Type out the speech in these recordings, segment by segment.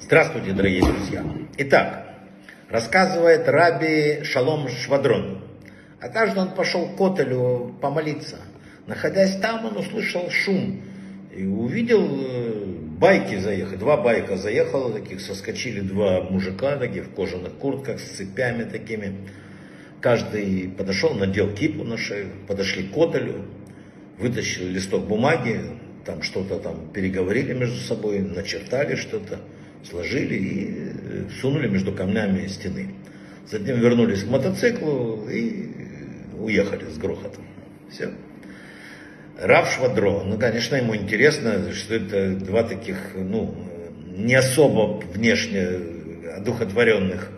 Здравствуйте, дорогие друзья. Итак, рассказывает Раби Шалом Швадрон. Однажды он пошел к Котелю помолиться. Находясь там, он услышал шум и увидел э, байки заехать. Два байка заехало таких, соскочили два мужика таких в кожаных куртках с цепями такими. Каждый подошел, надел кипу на шею, подошли к Котелю, вытащили листок бумаги, там что-то там переговорили между собой, начертали что-то сложили и э, сунули между камнями стены. Затем вернулись к мотоциклу и уехали с грохотом. Все. Рав Швадро, ну, конечно, ему интересно, что это два таких, ну, не особо внешне одухотворенных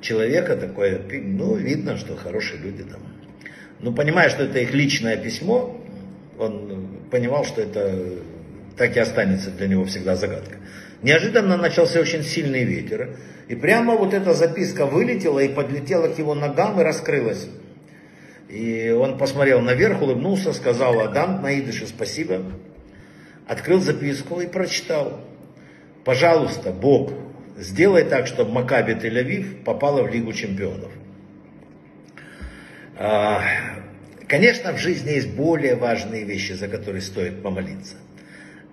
человека, такое, ну, видно, что хорошие люди там. Ну, понимая, что это их личное письмо, он понимал, что это так и останется для него всегда загадка. Неожиданно начался очень сильный ветер, и прямо вот эта записка вылетела и подлетела к его ногам и раскрылась. И он посмотрел наверх, улыбнулся, сказал Адам на идыше спасибо, открыл записку и прочитал. Пожалуйста, Бог, сделай так, чтобы Макаби Тель-Авив попала в Лигу чемпионов. Конечно, в жизни есть более важные вещи, за которые стоит помолиться –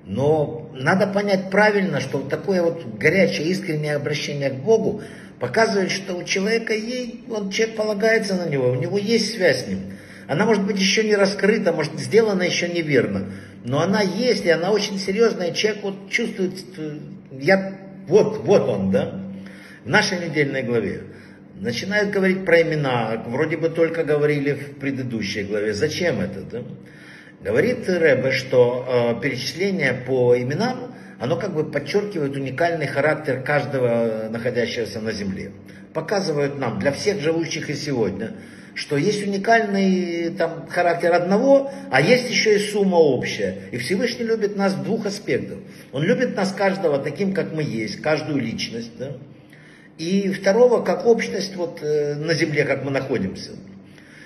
но надо понять правильно, что такое вот горячее, искреннее обращение к Богу показывает, что у человека ей, он человек полагается на него, у него есть связь с ним. Она может быть еще не раскрыта, может сделана еще неверно, но она есть, и она очень серьезная, человек вот чувствует, я, вот, вот он, да, в нашей недельной главе. Начинают говорить про имена, вроде бы только говорили в предыдущей главе. Зачем это? Да? Говорит Рэбе, что э, перечисление по именам, оно как бы подчеркивает уникальный характер каждого находящегося на земле. Показывают нам, для всех живущих и сегодня, что есть уникальный там, характер одного, а есть еще и сумма общая. И Всевышний любит нас в двух аспектах. Он любит нас каждого таким, как мы есть, каждую личность. Да? И второго, как общность вот, э, на земле, как мы находимся.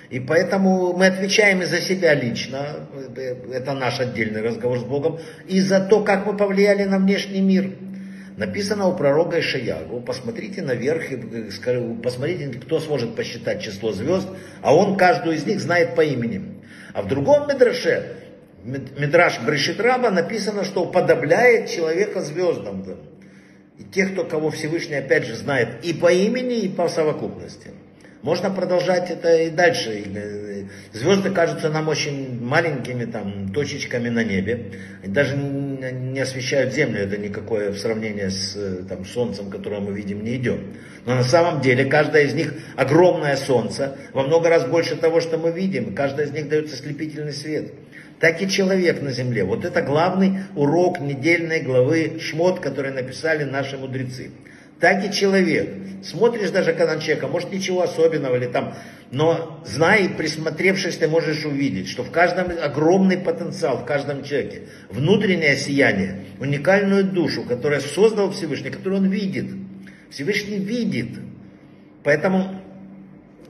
И поэтому мы отвечаем и за себя лично, это наш отдельный разговор с Богом, и за то, как мы повлияли на внешний мир. Написано у пророка Ишаягу, посмотрите наверх и посмотрите, кто сможет посчитать число звезд, а он каждую из них знает по имени. А в другом Медраше, Медраш Брешит Раба, написано, что уподобляет человека звездам. И тех, кто, кого Всевышний опять же знает и по имени, и по совокупности. Можно продолжать это и дальше. Э, звезды кажутся нам очень маленькими там, точечками на небе. Даже не освещают Землю. Это никакое в сравнении с э, там, Солнцем, которое мы видим, не идет. Но на самом деле каждая из них огромное Солнце. Во много раз больше того, что мы видим. Каждая из них дает ослепительный свет. Так и человек на земле. Вот это главный урок недельной главы Шмот, который написали наши мудрецы так и человек. Смотришь даже когда человека, может ничего особенного или там, но знай, присмотревшись, ты можешь увидеть, что в каждом огромный потенциал, в каждом человеке, внутреннее сияние, уникальную душу, которую создал Всевышний, которую он видит. Всевышний видит. Поэтому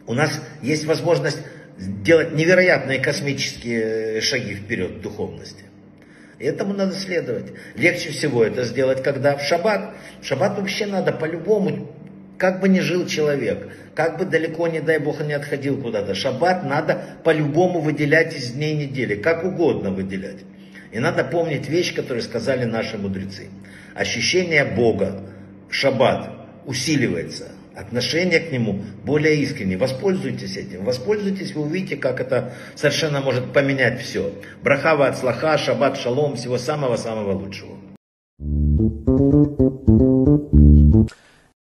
у нас есть возможность делать невероятные космические шаги вперед в духовности. Этому надо следовать. Легче всего это сделать, когда в шаббат. В шаббат вообще надо по-любому, как бы ни жил человек, как бы далеко, не дай бог, не отходил куда-то. Шаббат надо по-любому выделять из дней недели, как угодно выделять. И надо помнить вещь, которую сказали наши мудрецы. Ощущение Бога в шаббат усиливается отношение к нему более искренне. Воспользуйтесь этим. Воспользуйтесь, вы увидите, как это совершенно может поменять все. Брахава от слаха, шаббат, шалом, всего самого-самого лучшего.